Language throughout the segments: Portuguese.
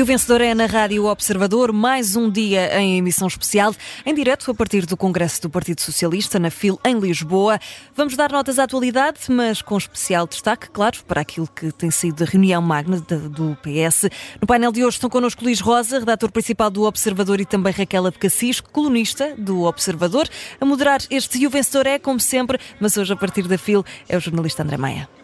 E o vencedor é na Rádio Observador, mais um dia em emissão especial, em direto a partir do Congresso do Partido Socialista, na FIL, em Lisboa. Vamos dar notas à atualidade, mas com especial destaque, claro, para aquilo que tem sido a reunião magna do PS. No painel de hoje estão connosco Luís Rosa, redator principal do Observador, e também Raquel Abcacis, colunista do Observador. A moderar este e o vencedor é, como sempre, mas hoje a partir da FIL, é o jornalista André Maia.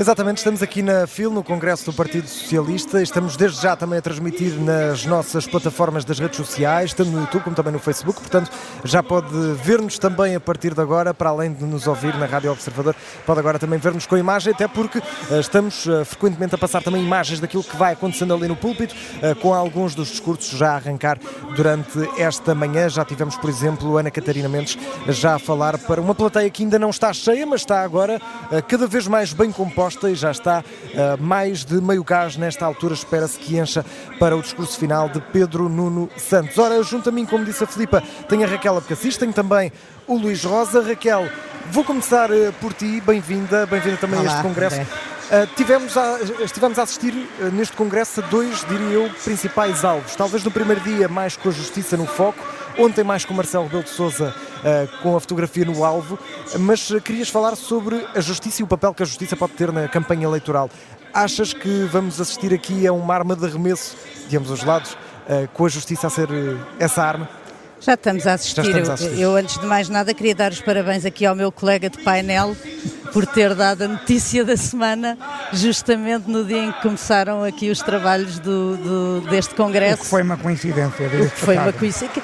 Exatamente, estamos aqui na FIL, no Congresso do Partido Socialista. Estamos desde já também a transmitir nas nossas plataformas das redes sociais, tanto no YouTube como também no Facebook. Portanto, já pode ver-nos também a partir de agora, para além de nos ouvir na Rádio Observador, pode agora também ver-nos com imagem, até porque uh, estamos uh, frequentemente a passar também imagens daquilo que vai acontecendo ali no púlpito, uh, com alguns dos discursos já a arrancar durante esta manhã. Já tivemos, por exemplo, Ana Catarina Mendes já a falar para uma plateia que ainda não está cheia, mas está agora cada vez mais bem composta e já está uh, mais de meio gás nesta altura. Espera-se que encha para o discurso final de Pedro Nuno Santos. Ora, junto a mim, como disse a Filipa, tem a Raquel Abcacis, tem também o Luís Rosa. Raquel, vou começar uh, por ti. Bem-vinda, bem-vinda também Olá, a este congresso. Uh, tivemos a, estivemos a assistir uh, neste congresso a dois, diria eu, principais alvos. Talvez no primeiro dia mais com a justiça no foco, ontem mais com o Marcelo Rebelo de Sousa uh, com a fotografia no alvo, mas uh, querias falar sobre a justiça e o papel que a justiça pode ter na campanha eleitoral. Achas que vamos assistir aqui a uma arma de arremesso de ambos os lados, uh, com a justiça a ser essa arma? Já estamos a assistir. Estamos a assistir. Eu, eu, antes de mais nada, queria dar os parabéns aqui ao meu colega de painel por ter dado a notícia da semana, justamente no dia em que começaram aqui os trabalhos do, do deste congresso. O que foi uma coincidência. O que foi uma coincidência.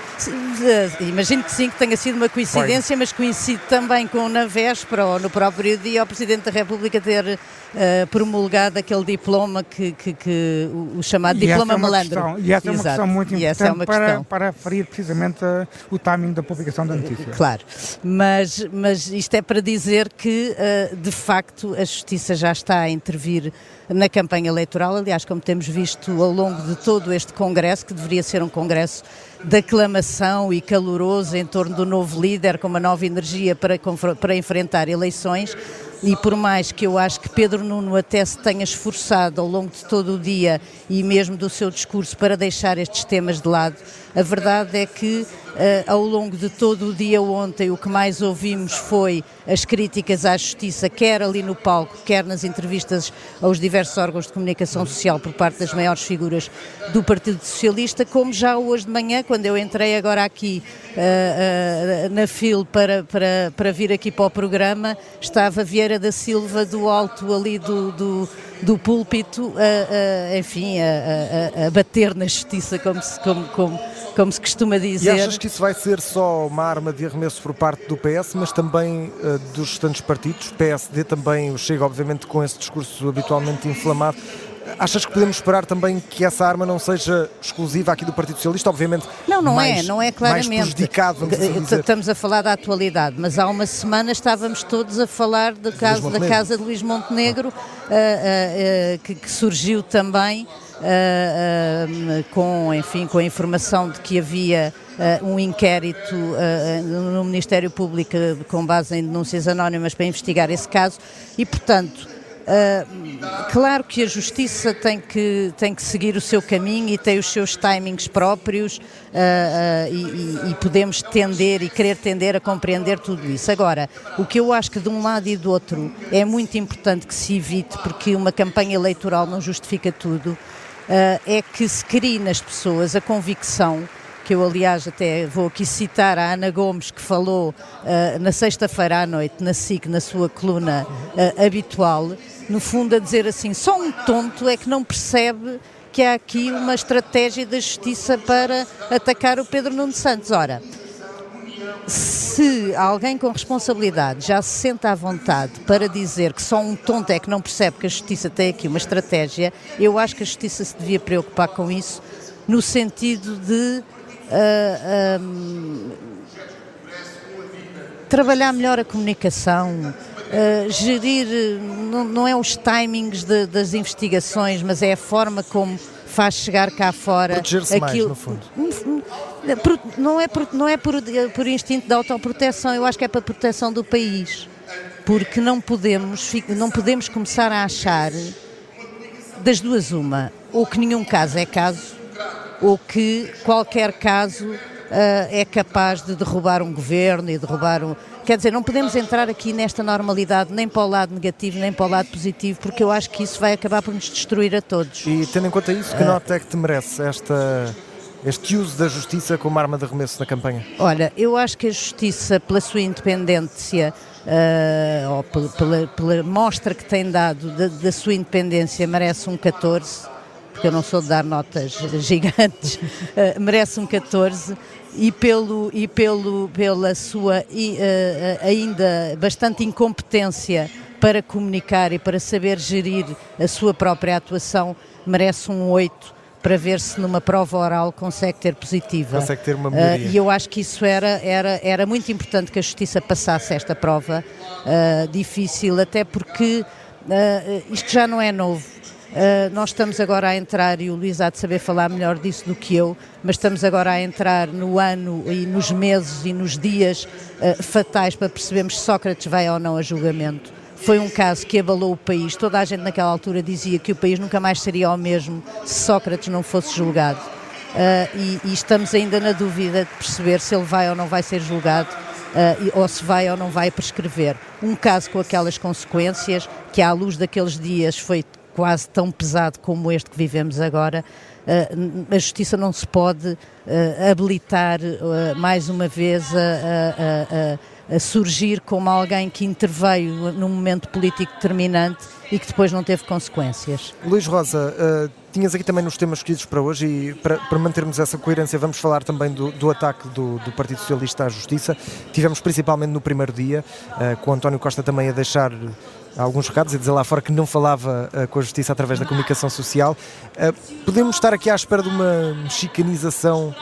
Imagino que sim, que tenha sido uma coincidência, foi. mas coincide também com na véspera ou no próprio dia o Presidente da República ter uh, promulgado aquele diploma que, que, que o, chamado e diploma é malandro. Questão, e essa é uma questão muito importante é para, questão. para ferir precisamente uh, o timing da publicação da notícia. Claro, mas, mas isto é para dizer que uh, de facto, a Justiça já está a intervir na campanha eleitoral. Aliás, como temos visto ao longo de todo este Congresso, que deveria ser um Congresso de aclamação e caloroso em torno do novo líder, com uma nova energia para, para enfrentar eleições, e por mais que eu acho que Pedro Nuno até se tenha esforçado ao longo de todo o dia e mesmo do seu discurso para deixar estes temas de lado, a verdade é que uh, ao longo de todo o dia ontem o que mais ouvimos foi as críticas à justiça, quer ali no palco, quer nas entrevistas aos diversos órgãos de comunicação social por parte das maiores figuras do Partido Socialista, como já hoje de manhã, quando eu entrei agora aqui uh, uh, na FIL para, para, para vir aqui para o programa, estava Vieira da Silva do alto ali do, do, do púlpito, enfim, a, a, a, bater na justiça, como se, como, como, como se costuma dizer. E achas que isso vai ser só uma arma de arremesso por parte do PS, mas também uh, dos restantes partidos? PSD também chega, obviamente, com esse discurso habitualmente inflamado. Achas que podemos esperar também que essa arma não seja exclusiva aqui do Partido Socialista? Obviamente, não, não mais, é, não é claramente. Mais prejudicado, vamos assim dizer. Estamos a falar da atualidade, mas há uma semana estávamos todos a falar do caso da casa de Luís Montenegro, ah. uh, uh, uh, que, que, surgiu também com, enfim, com a informação de que havia um inquérito no Ministério Público com base em denúncias anónimas para investigar esse caso e, portanto, Uh, claro que a justiça tem que, tem que seguir o seu caminho e tem os seus timings próprios uh, uh, e, e, podemos tender e querer tender a compreender tudo isso. Agora, o que eu acho que de um lado e do outro é muito importante que se evite, porque uma campanha eleitoral não justifica tudo, é que se crie nas pessoas a convicção que eu aliás até vou aqui citar a Ana Gomes que falou uh, na sexta-feira à noite na SIC, na sua coluna uh, habitual, no fundo a dizer assim, só um tonto é que não percebe que há aqui uma estratégia da justiça para atacar o Pedro Nuno Santos. Ora, se alguém com responsabilidade já se senta à vontade para dizer que só um tonto é que não percebe que a justiça tem aqui uma estratégia, eu acho que a justiça se devia preocupar com isso no sentido de uh, trabalhar melhor a comunicação, uh, gerir, não, não, é os timings de, das investigações, mas é a forma como faz chegar cá fora Proteger-se aquilo. Mais, no fundo. Não é, por, não é por, por instinto de autoproteção, eu acho que é para a proteção do país. Porque não podemos, não podemos começar a achar das duas uma ou que nenhum caso é caso, ou que qualquer caso uh, é capaz de derrubar um governo e derrubar um. Quer dizer, não podemos entrar aqui nesta normalidade nem para o lado negativo nem para o lado positivo, porque eu acho que isso vai acabar por nos destruir a todos. E tendo em conta isso, que uh, nota é que te merece esta este uso da justiça como arma de arremesso na campanha? Olha, eu acho que a justiça, pela sua independência, uh, ou pela, pela, pela, mostra que tem dado da, da, sua independência, merece um 14, porque eu não sou de dar notas gigantes, uh, merece um 14. E, pelo, e pelo, pela sua e, uh, ainda bastante incompetência para comunicar e para saber gerir a sua própria atuação, merece um 8 para ver se numa prova oral consegue ter positiva. Consegue ter uma melhoria. Uh, e eu acho que isso era, era, era muito importante que a Justiça passasse esta prova uh, difícil, até porque uh, isto já não é novo. Uh, nós estamos agora a entrar, e o Luís há de saber falar melhor disso do que eu, mas estamos agora a entrar no ano e nos meses e nos dias uh, fatais para percebermos se Sócrates vai ou não a julgamento. Foi um caso que abalou o país. Toda a gente naquela altura dizia que o país nunca mais seria o mesmo se Sócrates não fosse julgado. Uh, e, e, estamos ainda na dúvida de perceber se ele vai ou não vai ser julgado ou se vai ou não vai prescrever. Um caso com aquelas consequências, que à luz daqueles dias foi quase tão pesado como este que vivemos agora, uh, a justiça não se pode habilitar mais uma vez a, a, a surgir como alguém que interveio num momento político determinante e que depois não teve consequências. Luís Rosa, tinhas aqui também nos temas escolhidos para hoje e para, para mantermos essa coerência vamos falar também do, do ataque do, do, Partido Socialista à Justiça. Tivemos principalmente no primeiro dia, uh, com António Costa também a deixar alguns recados e dizer lá fora que não falava uh, com a Justiça através da comunicação social. podemos estar aqui à espera de uma mexicanização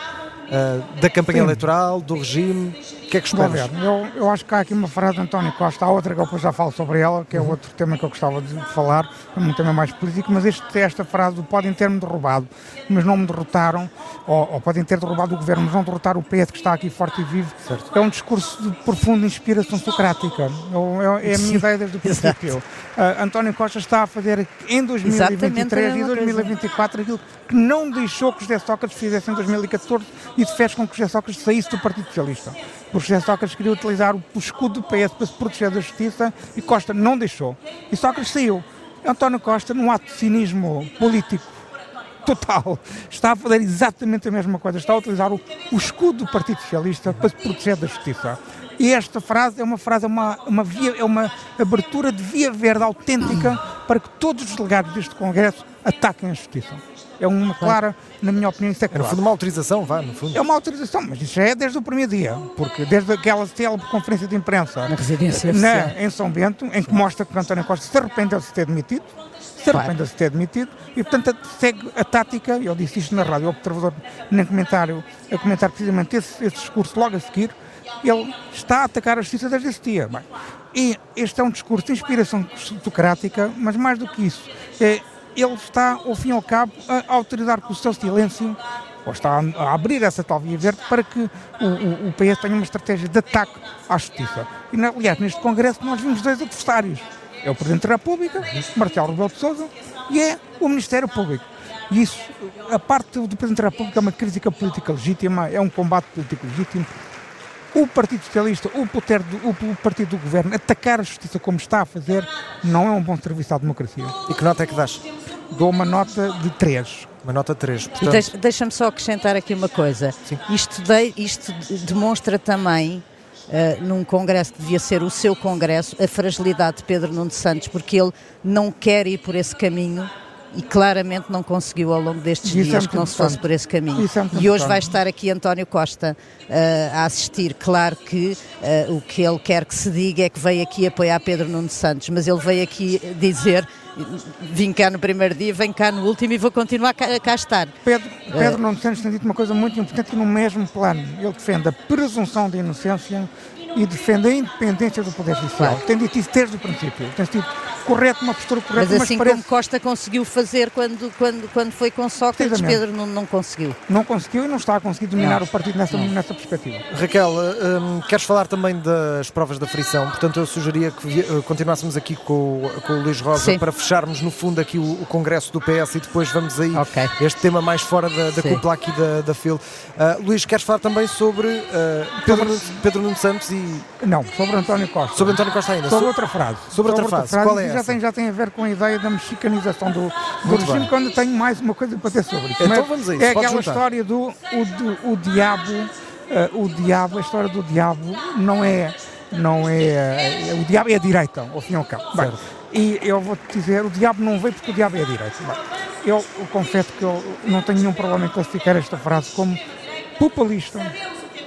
da campanha Sim. eleitoral, do regime? Que é que esperas? Eu, eu acho que há aqui uma frase de António Costa, há outra que eu depois já falo sobre ela, que é uhum. outro tema que eu gostava de falar, é um tema mais político, mas este, esta frase podem ter-me derrubado, mas não me derrotaram, ou, ou, podem ter derrubado o governo, mas não derrotar o PS que está aqui forte e vivo. Certo. É um discurso de profunda inspiração socrática. Eu, é, é a minha ideia desde o princípio. Uh, António Costa está a fazer em 2023 e 2024 aquilo que não deixou que José Sócrates fizesse em 2014 e fez com que José Sócrates saísse do Partido Socialista. O José Sócrates queria utilizar o escudo do PS para se proteger da justiça e Costa não deixou. E Sócrates saiu. António Costa, num ato de cinismo político total, está a fazer exatamente a mesma coisa. Está a utilizar o, o escudo do Partido Socialista para se proteger da justiça. E esta frase é uma frase, é uma, uma via, é uma abertura de via verde autêntica para que todos os delegados deste Congresso ataquem a justiça. É uma clara, na minha opinião, isso é claro. É no fundo uma autorização, vá, no fundo. É uma autorização, mas isso já é desde o primeiro dia, porque desde aquela célebre conferência de imprensa na residência na, em São Bento, em que mostra que António Costa se arrependeu de se ter demitido, se arrependeu de se ter demitido, e portanto segue a tática, eu disse isto na rádio, o observador, no comentário, a comentar precisamente esse, esse discurso logo a seguir, ele está a atacar a justiça desde esse dia. Bem, e este é um discurso de inspiração autocrática, mas mais do que isso, é, ele está, ao fim e ao cabo, a autorizar com o seu silêncio, ou está a, abrir essa tal via verde para que o, o, o PS tenha uma estratégia de ataque à justiça. E, aliás, neste Congresso nós vimos dois adversários. É o Presidente da República, Marcelo Rebelo de Sousa, e é o Ministério Público. E isso, a parte do Presidente da República é uma crítica política legítima, é um combate político legítimo, o Partido Socialista, o, poder do, o Partido do Governo, atacar a justiça como está a fazer, não é um bom serviço à democracia. E que nota é que dás? Dou uma nota de 3. Uma nota 3. Portanto... Deixa-me só acrescentar aqui uma coisa. Isto, de, isto demonstra também Uh, num congresso que devia ser o seu congresso, a fragilidade de Pedro Nuno Santos, porque ele não quer ir por esse caminho e claramente não conseguiu ao longo destes Isso é dias é que não se fosse por esse caminho. É e hoje vai estar aqui António Costa uh, a assistir. Claro que uh, o que ele quer que se diga é que veio aqui apoiar Pedro Nuno Santos, mas ele veio aqui dizer vim cá no primeiro dia, venho cá no último e vou continuar cá, cá estar. Pedro, Pedro uh, Nuno Santos tem dito uma coisa muito importante no mesmo plano. Ele defende a presunção de inocência e defende a independência do Poder Judicial. Claro. Tem dito isso desde o princípio. Tem sido correto, uma postura correta, Mas mas, assim parece como Costa conseguiu fazer quando, quando, quando foi com Sócrates. Pedro não, não conseguiu. não conseguiu e não está a conseguir dominar Não. o partido nessa, nessa perspectiva. Raquel, hum, queres falar também das provas da frição? Portanto, eu sugeria que eh, continuássemos aqui com, o- com o Luís Rosa Sim. para fecharmos, no fundo, aqui o, o congresso do PS e depois vamos aí Ok. este tema mais fora da, da Sim. cúpula aqui da, da FIL. Ah, Luís, queres falar também sobre ah, Pedro, Nuno- Pedro Nuno Santos e Não, sobre António Costa. sobre António Costa ainda? Sobre So- outra frase. sobre outra frase. Qual é já essa? tem, já tem a ver com a ideia da mexicanização do, do regime, bem. quando tenho mais uma coisa para dizer sobre isso. Então Mas vamos a isso, É aquela juntar. história do o, do- o diabo, eh, o diabo, a história do diabo não é, não é, eh, o diabo é a direita, ao fim e ao cabo. Bem, e eu vou-te dizer, o diabo não veio porque o diabo é a direita. Bem, eu, eu confesso que eu não tenho nenhum problema em classificar esta frase como populista,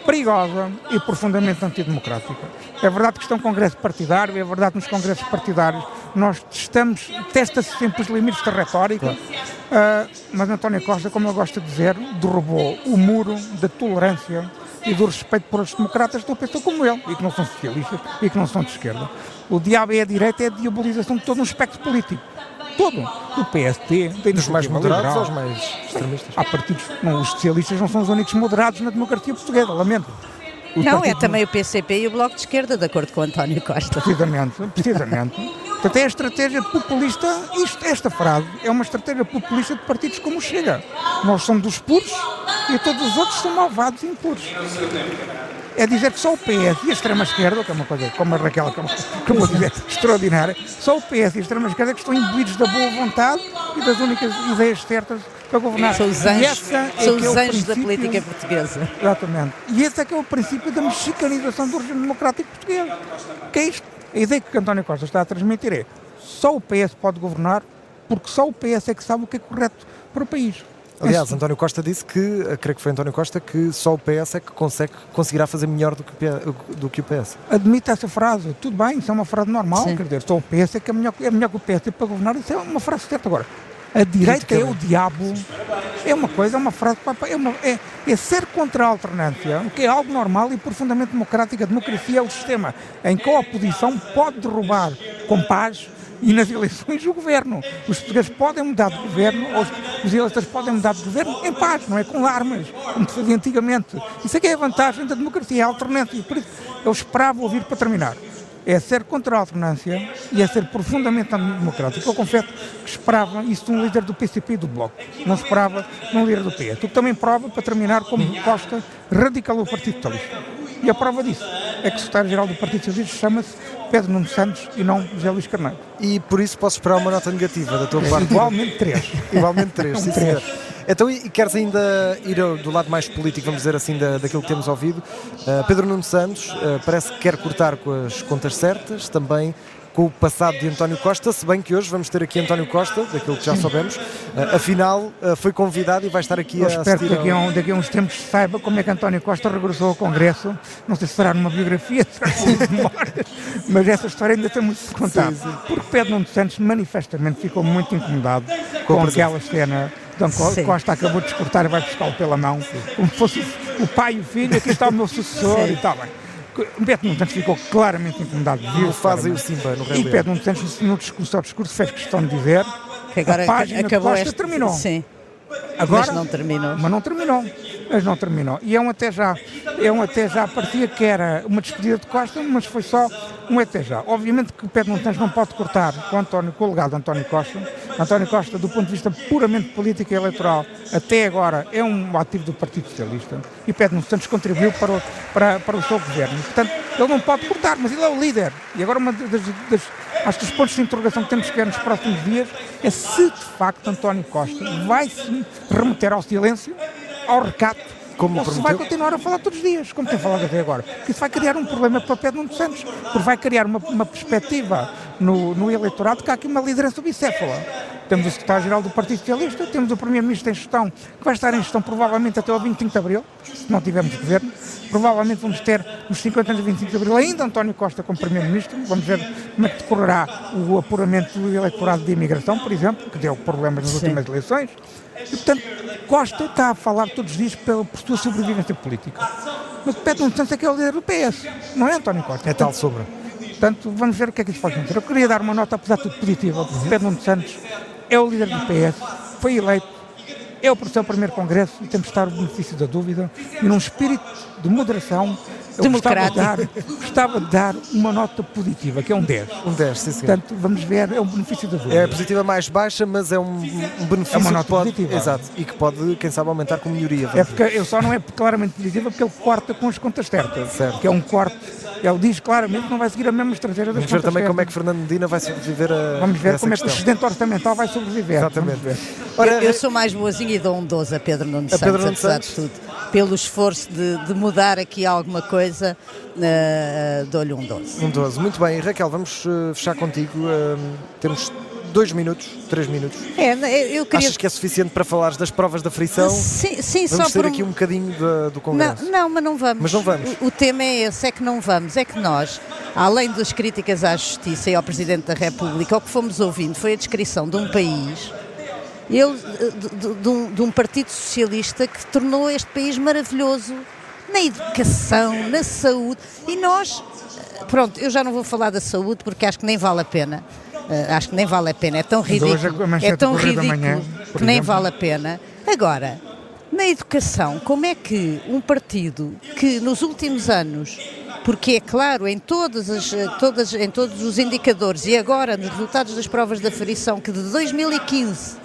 perigosa e profundamente antidemocrática. É verdade que isto é um congresso partidário, é verdade que nos congressos partidários nós testamos, testa-se sempre os limites da retórica, ah, mas António Costa, como eu gosto de dizer, derrubou o muro da tolerância e do respeito por outros democratas que não pensam como ele e que não são socialistas e que não são de esquerda. O diabo é a direita, é a diabolização de todo um espectro político. Todo. Do PST, da dos mais moderados Liberal. aos mais extremistas? Há partidos, não, os socialistas não são os únicos moderados na democracia portuguesa, lamento. O não, é também o PCP e o Bloco de Esquerda, de acordo com António Costa. Precisamente, precisamente. Portanto, é a estratégia populista, isto, esta frase é uma estratégia populista de partidos como o Chega. Nós somos dos puros e todos os outros são malvados e impuros. É dizer que só o PS e a extrema-esquerda, que é uma coisa, como a Raquel acabou acabou de dizer, extraordinária, só o PS e a extrema-esquerda que estão imbuídos da boa vontade e das únicas ideias certas para governar. São os anjos, é são é os anjos da política portuguesa. Exatamente. E esse é que é o princípio da mexicanização do regime democrático português. Que é isto? A ideia que António Costa está a transmitir é só o PS pode governar porque só o PS é que sabe o que é correto para o país. Aliás, António Costa disse que, eh, creio que foi António Costa, que só o PS é que consegue, conseguirá fazer melhor do que, o P- do que o PS. admite essa frase. Tudo bem, isso é uma frase normal. Sim. Quer dizer, só o PS é que é melhor, é melhor que o PS para governar. Isso é uma frase certa. Agora, a direita é o diabo. É uma coisa, é uma frase. É, uma- é- é ser contra a alternância, o que é algo normal e profundamente democrático. A democracia é o sistema em que a oposição pode derrubar com paz e nas eleições o governo. Os portugueses podem mudar de governo, ou os, eleitores podem mudar de governo em paz, não é com armas, como se fazia antigamente. Isso é que é a vantagem da democracia, é a alternância. Por isso, eu esperava ouvir para terminar. É ser contra a alternância e é ser profundamente antidemocrático. Eu confesso que esperava isso de um líder do PCP e do Bloco. Não esperava de um líder do PS. O que também prova, para terminar, como Costa radicalou o Partido Socialista. E a prova disso é que o secretário-geral do Partido Socialista chama-se Pedro Nuno Santos e não José Luís Carneiro. E por isso posso esperar uma nota negativa da tua parte. Igualmente três. Igualmente três, sim, três. senhor. Então, e queres ainda ir do lado mais político, vamos dizer assim, da, daquilo que temos ouvido? Uh, Pedro Nuno Santos uh, parece que quer cortar com as contas certas, também com o passado de António Costa, se bem que hoje vamos ter aqui António Costa, daquilo que já soubemos, uh, afinal uh, foi convidado e vai estar aqui Eu a espero que assistir daqui a, um- daqui a uns tempos se saiba como é que António Costa regressou ao Congresso. Não sei se será numa biografia, será numa memória, mas essa história ainda tem muito que contar. Sim, sim. Porque Pedro Nuno Santos manifestamente ficou muito incomodado com, presença. aquela cena. Anco- Sim. Costa acabou de escortar e vai buscá-lo pela mão, como fosse o pai e o filho, aqui está o meu sucessor Sim. e tal. Bem. Pedro Nuno Santos ficou claramente incomodado. viu O fazem o. Simba no E Rei. Pedro Nuno Santos, no discurso, ao discurso, fez questão de dizer Que agora a página de acabou Costa este... terminou. Sim, Agora, mas não terminou. mas não terminou. Mas não terminou. E é um até já. É um até já. Parecia que era uma despedida de Costa, mas foi só um até já. Obviamente que o Pedro Nuno Santos não pode cortar com, o António, com o legado de António Costa. António Costa, do ponto de vista puramente político e eleitoral, até agora é um ativo do Partido Socialista. E Pedro Nuno Santos contribuiu para o, para, para o seu governo. Portanto, ele não pode cortar, mas ele é o líder. E agora uma das, das, acho que os pontos de interrogação que temos que ver nos próximos dias é se de facto António Costa vai se remeter ao silêncio, ao recato, Como ou se vai continuar a falar todos os dias, como tem falado até agora. Porque isso vai criar um problema para Pedro Nuno Santos, porque vai criar uma, uma perspectiva no, no eleitorado que há aqui uma liderança bicéfala. Temos o secretário-geral do Partido Socialista, temos o primeiro-ministro em gestão, que vai estar em gestão provavelmente até ao 25 de abril, se não tivermos governo. Provavelmente vamos ter nos 50 anos de 25 de abril ainda António Costa como primeiro-ministro. Vamos ver como é que decorrerá o apuramento do eleitorado de imigração, por exemplo, que deu problemas nas Sim. últimas eleições. E, portanto, Costa está a falar todos os dias pela, por sua sobrevivência política. Mas Pedro Nuno Santos é que é o líder do PS, não é António Costa. É tal sombra. Portanto, vamos ver o que é que isso pode acontecer. Eu queria dar uma nota, apesar de tudo positiva. Uhum. Pedro Nuno Santos é o líder do PS, foi eleito, é o seu primeiro congresso e temos de estar o benefício da dúvida e num espírito de moderação eu gostava de, dar, gostava de dar uma nota positiva, que é um 10. Um 10, sim, sim. Portanto, vamos ver, é um benefício da dúvida. É a positiva mais baixa, mas é um, um benefício é uma nota que pode, positiva. Exato, e que pode, quem sabe, aumentar com melhoria. É porque eu só não é claramente positiva porque ele corta com as contas certas. Certo. Que é um corte ele diz claramente que não vai seguir a mesma estratégia das Vamos ver também como é que Fernando Medina vai sobreviver a Vamos ver como questão. é que o excedente orçamental vai sobreviver. Exatamente. Ora, eu, eu, sou mais boazinha e dou um 12 a Pedro Nuno Santos, Pedro Nuno apesar Santos. de tudo. Pelo esforço de, de, mudar aqui alguma coisa, uh, dou-lhe um 12. Um 12, muito bem. Raquel, vamos uh, fechar contigo. Uh, temos dois minutos, três minutos. É, eu queria... Achas que é suficiente para falares das provas da frição? Sim, sim vamos só ter aqui um bocadinho de, do Congresso. Não, não, mas não vamos. Mas não vamos. O, o, tema é esse, é que não vamos. É que nós, além das críticas à Justiça e ao Presidente da República, o que fomos ouvindo foi a descrição de um país ele, de, de, de, um, de um Partido Socialista que tornou este país maravilhoso na educação, na saúde. E nós, pronto, eu já não vou falar da saúde porque acho que nem vale a pena. Uh, acho que nem vale a pena, é tão ridículo, é tão ridículo manhã, que nem vale a pena. Agora, na educação, como é que um partido que nos últimos anos, porque é claro, em, todas as, todas, em todos os indicadores e agora nos resultados das provas da aferição, que de 2015,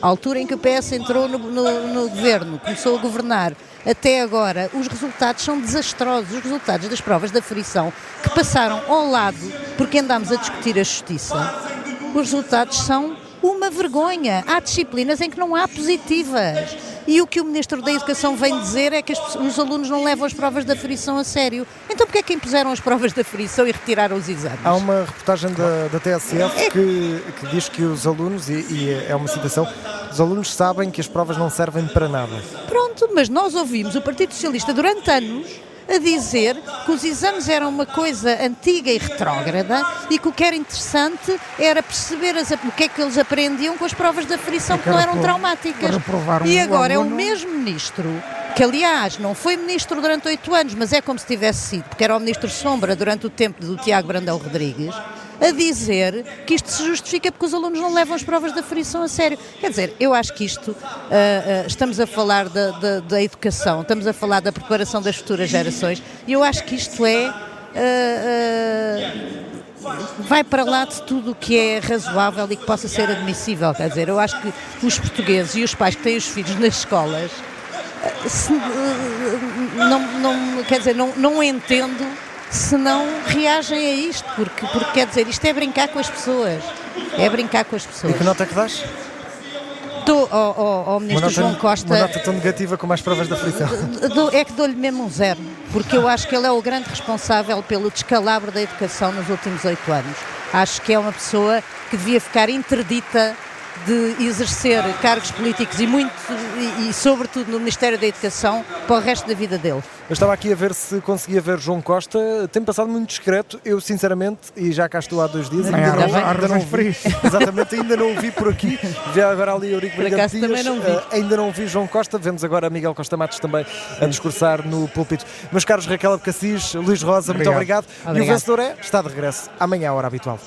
a altura em que o PS entrou no, no, no governo, começou a governar, até agora, os resultados são desastrosos. Os resultados das provas da frição que passaram ao lado, porque andámos a discutir a justiça, os resultados são uma vergonha. Há disciplinas em que não há positivas. E o que o Ministro da Educação vem dizer é que os alunos não levam as provas da frição a sério. Então porquê é que impuseram as provas da frição e retiraram os exames? Há uma reportagem da, da TSF é... que, que, diz que os alunos, e, e é uma citação, os alunos sabem que as provas não servem para nada. Pronto, mas nós ouvimos o Partido Socialista durante anos a dizer que os exames eram uma coisa antiga e retrógrada e que o que era interessante era perceber as, o que é que eles aprendiam com as provas da frição que não eram traumáticas. E agora é o mesmo ministro que aliás não foi ministro durante oito anos, mas é como se tivesse sido, porque era o ministro Sombra durante o tempo do Tiago Brandão Rodrigues, a dizer que isto se justifica porque os alunos não levam as provas da frição a sério. Quer dizer, eu acho que isto, uh, uh, estamos a falar da, da, da, educação, estamos a falar da preparação das futuras gerações, e eu acho que isto é. Uh, vai para lá de tudo o que é razoável e que possa ser admissível. Quer dizer, eu acho que os portugueses e os pais que têm os filhos nas escolas se, não, não, quer dizer, não, não entendo se não reagem a isto, porque, porque quer dizer, isto é brincar com as pessoas. É brincar com as pessoas. E que nota é que dás? Dou ao, ao, ao ministro nota, João Costa. Uma nota tão negativa como as provas da frição. é que dou-lhe mesmo um zero, porque eu acho que ele é o grande responsável pelo descalabro da educação nos últimos oito anos. Acho que é uma pessoa que devia ficar interdita de exercer cargos políticos e muito e, e, sobretudo no Ministério da Educação para o resto da vida dele. Eu estava aqui a ver se conseguia ver João Costa, tem passado muito discreto, eu sinceramente, e já cá estou há dois dias, ainda, não, ainda não vi, exatamente, ainda não o vi por aqui, vi agora ali Eurico Brigante Dias, não uh, ainda não vi João Costa, vemos agora Miguel Costa Matos também a discursar no púlpito. Meus caros Raquel Abcacis, Luís Rosa, obrigado. muito obrigado. obrigado. E o vencedor é, está de regresso, amanhã à hora habitual.